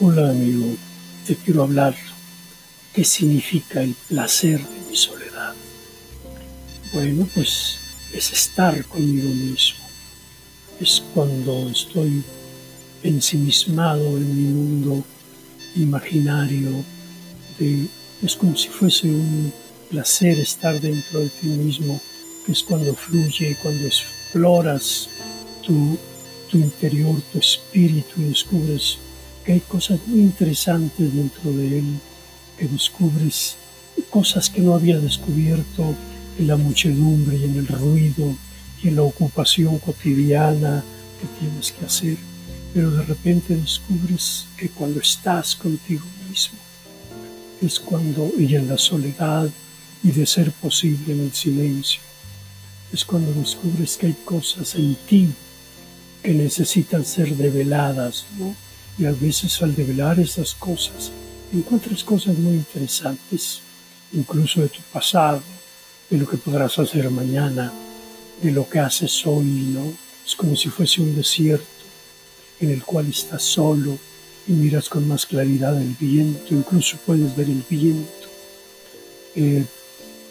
Hola amigo, te quiero hablar qué significa el placer de mi soledad. Bueno, pues es estar conmigo mismo. Es cuando estoy ensimismado en mi mundo imaginario. De, es como si fuese un placer estar dentro de ti mismo, que es cuando fluye, cuando exploras tu, tu interior, tu espíritu y descubres que hay cosas muy interesantes dentro de él, que descubres cosas que no había descubierto en la muchedumbre y en el ruido y en la ocupación cotidiana que tienes que hacer, pero de repente descubres que cuando estás contigo mismo es cuando, y en la soledad y de ser posible en el silencio, es cuando descubres que hay cosas en ti que necesitan ser develadas, ¿no? Y a veces al develar esas cosas, encuentras cosas muy interesantes, incluso de tu pasado, de lo que podrás hacer mañana, de lo que haces hoy, ¿no? Es como si fuese un desierto en el cual estás solo y miras con más claridad el viento, incluso puedes ver el viento, eh,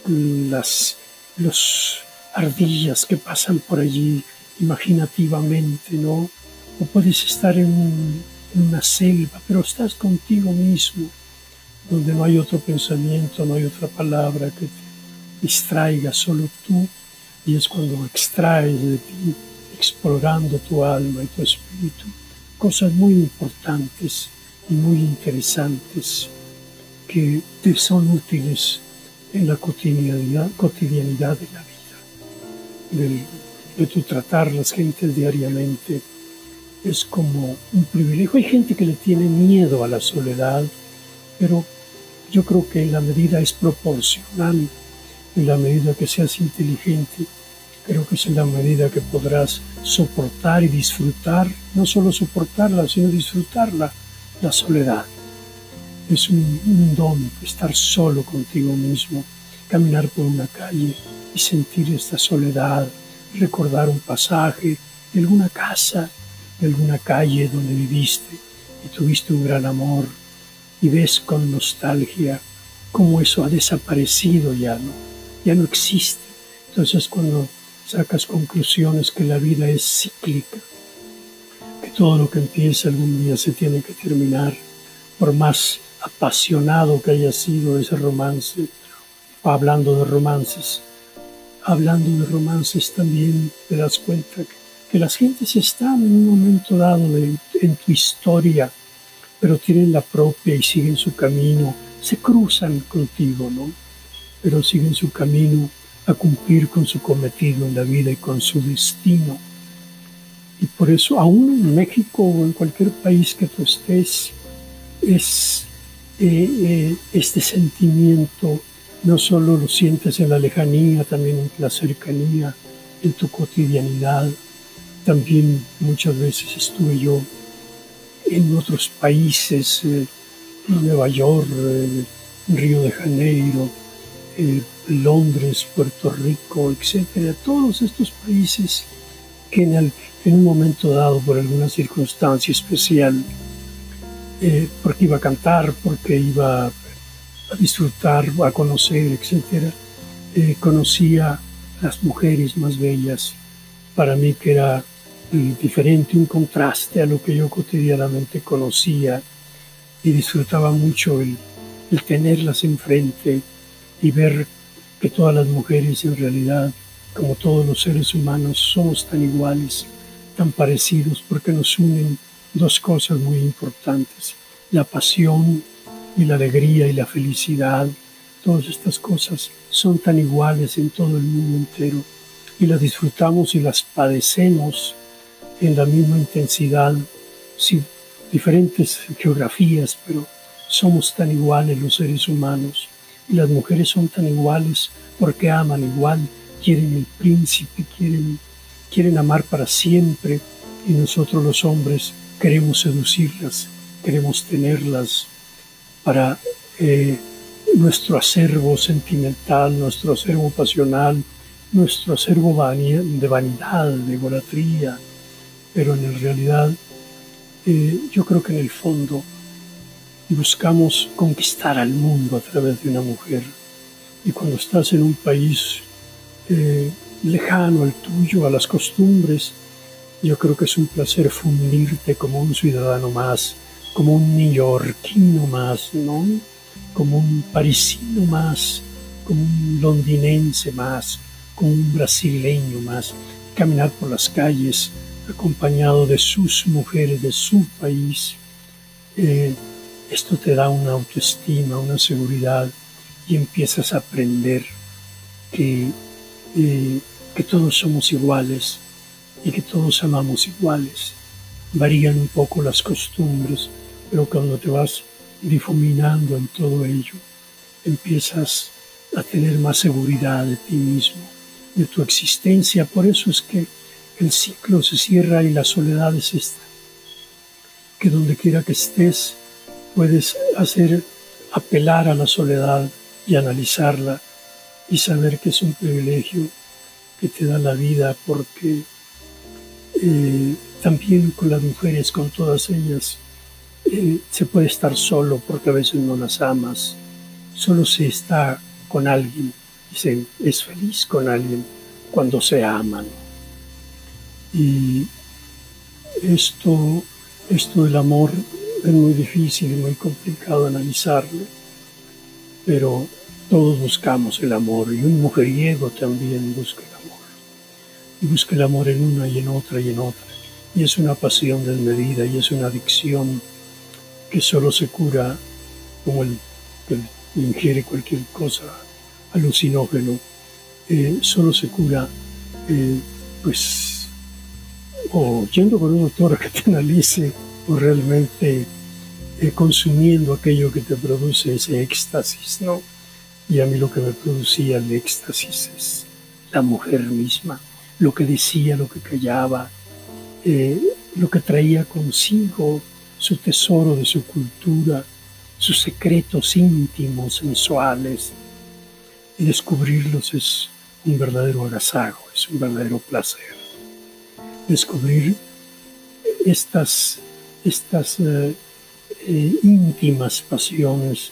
las los ardillas que pasan por allí imaginativamente, ¿no? O puedes estar en en una selva, pero estás contigo mismo, donde no hay otro pensamiento, no hay otra palabra que te distraiga, solo tú, y es cuando extraes de ti, explorando tu alma y tu espíritu, cosas muy importantes y muy interesantes que te son útiles en la cotidianidad, cotidianidad de la vida, de, de tu tratar las gentes diariamente es como un privilegio. Hay gente que le tiene miedo a la soledad, pero yo creo que la medida es proporcional, en la medida que seas inteligente, creo que es en la medida que podrás soportar y disfrutar, no solo soportarla, sino disfrutarla, la soledad. Es un, un don estar solo contigo mismo, caminar por una calle y sentir esta soledad, recordar un pasaje de alguna casa de alguna calle donde viviste y tuviste un gran amor y ves con nostalgia cómo eso ha desaparecido ya, ¿no? Ya no existe. Entonces cuando sacas conclusiones que la vida es cíclica, que todo lo que empieza algún día se tiene que terminar, por más apasionado que haya sido ese romance, hablando de romances, hablando de romances también te das cuenta que que las gentes están en un momento dado en tu historia, pero tienen la propia y siguen su camino, se cruzan contigo, ¿no? Pero siguen su camino a cumplir con su cometido en la vida y con su destino. Y por eso, aún en México o en cualquier país que tú estés, es eh, eh, este sentimiento, no solo lo sientes en la lejanía, también en la cercanía, en tu cotidianidad, también muchas veces estuve yo en otros países, eh, Nueva York, eh, Río de Janeiro, eh, Londres, Puerto Rico, etcétera, todos estos países que en, un momento dado, por alguna circunstancia especial, porque iba a cantar, porque iba a disfrutar, a conocer, etcétera, conocía las mujeres más bellas para mí que era diferente, un contraste a lo que yo cotidianamente conocía y disfrutaba mucho el, el tenerlas enfrente y ver que todas las mujeres en realidad, como todos los seres humanos, somos tan iguales, tan parecidos, porque nos unen dos cosas muy importantes, la pasión y la alegría y la felicidad. Todas estas cosas son tan iguales en todo el mundo entero y las disfrutamos y las padecemos en la misma intensidad, sí, diferentes geografías, pero somos tan iguales los seres humanos. Y las mujeres son tan iguales porque aman igual, quieren el príncipe, quieren, quieren amar para siempre. Y nosotros los hombres queremos seducirlas, queremos tenerlas para eh, nuestro acervo sentimental, nuestro acervo pasional, nuestro acervo de vanidad, de golatría, pero en realidad eh, yo creo que en el fondo buscamos conquistar al mundo a través de una mujer. Y cuando estás en un país eh, lejano al tuyo, a las costumbres, yo creo que es un placer fundirte como un ciudadano más, como un neoyorquino más, ¿no? Como un parisino más, como un londinense más, como un brasileño más, caminar por las calles acompañado de sus mujeres, de su país. Eh, esto te da una autoestima, una seguridad y empiezas a aprender que, eh, que todos somos iguales y que todos amamos iguales. Varían un poco las costumbres, pero cuando te vas difuminando en todo ello, empiezas a tener más seguridad de ti mismo, de tu existencia. Por eso es que el ciclo se cierra y la soledad es esta. Que donde quiera que estés, puedes hacer apelar a la soledad y analizarla y saber que es un privilegio que te da la vida porque eh, también con las mujeres, con todas ellas, eh, se puede estar solo porque a veces no las amas, solo se está con alguien y se es feliz con alguien cuando se aman. Y esto, esto del amor es muy difícil y muy complicado analizarlo, pero todos buscamos el amor y un mujeriego también busca el amor. Y busca el amor en una y en otra y en otra. Y es una pasión desmedida y es una adicción que solo se cura como el que ingiere cualquier cosa alucinógeno, eh, solo se cura eh, pues o yendo con un doctor que te analice o realmente eh, consumiendo aquello que te produce ese éxtasis, ¿no? Y a mí lo que me producía el éxtasis es la mujer misma, lo que decía, lo que callaba, eh, lo que traía consigo, su tesoro de su cultura, sus secretos íntimos, sensuales. Y descubrirlos es un verdadero agasajo, es un verdadero placer. Descubrir estas estas eh, eh, íntimas pasiones,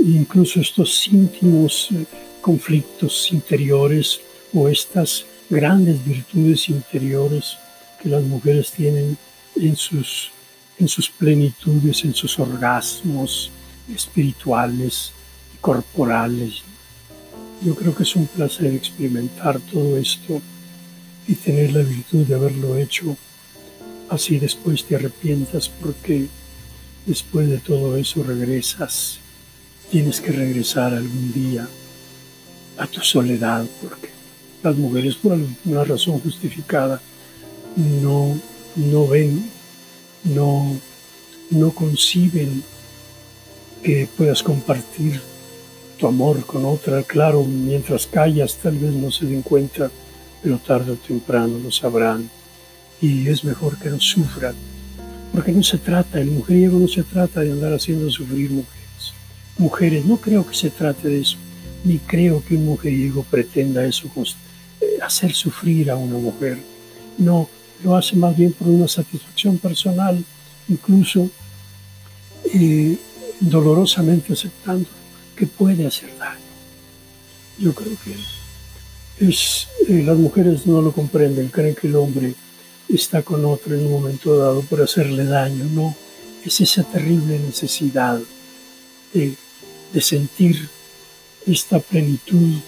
incluso estos íntimos eh, conflictos interiores o estas grandes virtudes interiores que las mujeres tienen en sus, en sus plenitudes, en sus orgasmos espirituales y corporales. Yo creo que es un placer experimentar todo esto y tener la virtud de haberlo hecho Así después te arrepientas porque después de todo eso regresas. Tienes que regresar algún día a tu soledad porque las mujeres por alguna razón justificada no, no ven, no, no conciben que puedas compartir tu amor con otra. Claro, mientras callas tal vez no se den cuenta, pero tarde o temprano lo sabrán y es mejor que no sufran, porque no se trata, el mujeriego no se trata de andar haciendo sufrir mujeres. Mujeres, no creo que se trate de eso, ni creo que un mujeriego pretenda eso, eh, hacer sufrir a una mujer. No, lo hace más bien por una satisfacción personal, incluso eh, dolorosamente aceptando que puede hacer daño. Yo creo que eh, las mujeres no lo comprenden, creen que el hombre está con otro en un momento dado por hacerle daño, no, es esa terrible necesidad de, sentir esta plenitud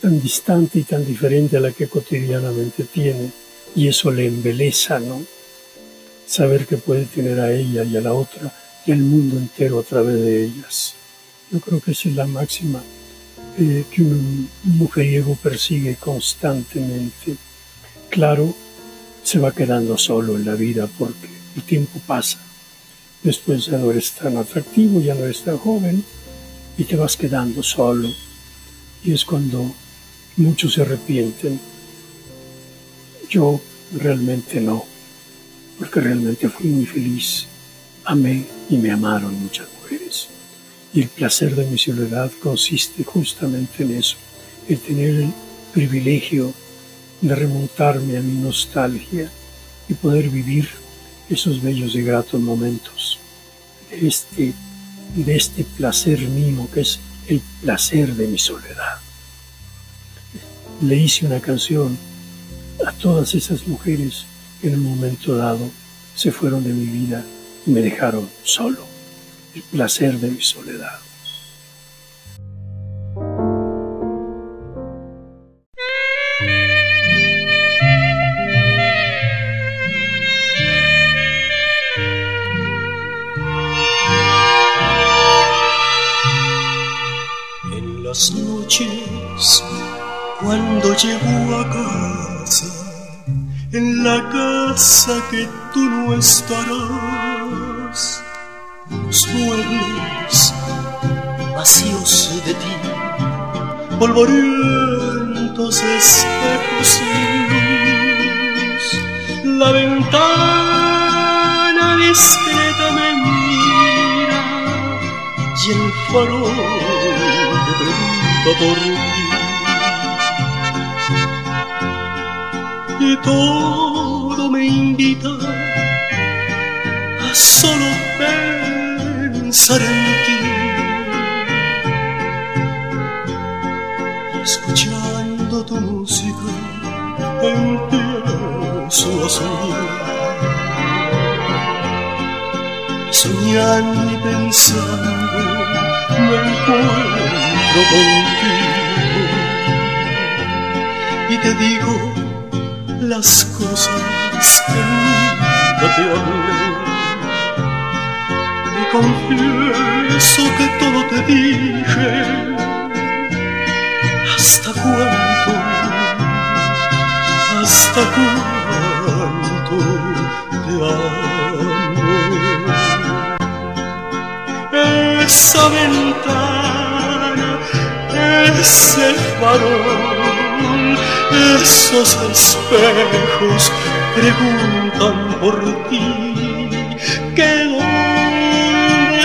tan distante y tan diferente a la que cotidianamente tiene, y eso le embeleza, ¿no? Saber que puede tener a ella y a la otra y al mundo entero a través de ellas. Yo creo que esa es la máxima eh, que un mujeriego persigue constantemente. Claro, se va quedando solo en la vida porque el tiempo pasa. Después ya no eres tan atractivo, ya no eres tan joven y te vas quedando solo. Y es cuando muchos se arrepienten. Yo realmente no, porque realmente fui muy feliz. Amé y me amaron muchas mujeres. Y el placer de mi soledad consiste justamente en eso, en tener el privilegio de remontarme a mi nostalgia y poder vivir esos bellos y gratos momentos de este de este placer mío que es el placer de mi soledad. Le hice una canción a todas esas mujeres que en un momento dado se fueron de mi vida y me dejaron solo, el placer de mi soledad. cuando llego a casa, en la casa que tú no estarás, los muebles vacíos de ti, polvorientos espejos luz, la ventana discreta me mira y el farol te pregunta por ti. Y todo me invita a solo pensar en ti. Escuchando tu música empiezo a soñar. Soñando y pensando me encuentro contigo. Y te digo las cosas que nunca te hablé. Confieso que todo te dije. ¿Hasta cuánto? ¿Hasta cuánto te amo? Esa ventana, ese farol esos espejos preguntan por ti, que dónde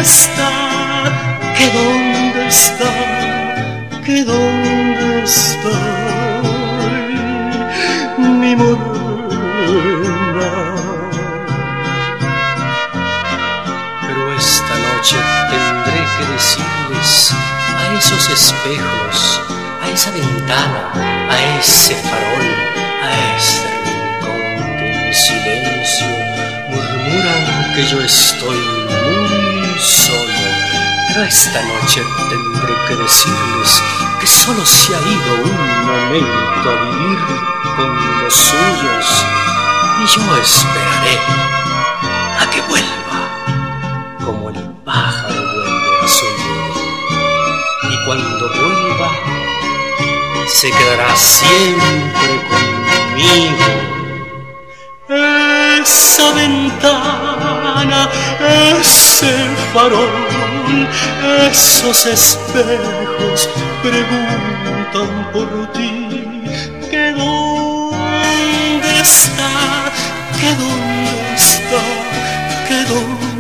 está, que dónde está, que dónde está mi morena. Pero esta noche tendré que decirles a esos espejos, a esa ventana, a ese farol, a ese rincón que en silencio murmuran que yo estoy solo. Pero esta noche tendré que decirles que solo se ha ido un momento a vivir con los suyos y yo esperaré a que vuelva como el pájaro vuelve a su y cuando vuelva se quedará siempre conmigo. Esa ventana, el farol, esos espejos preguntan por ti, que dónde está, que dónde está, que dónde está?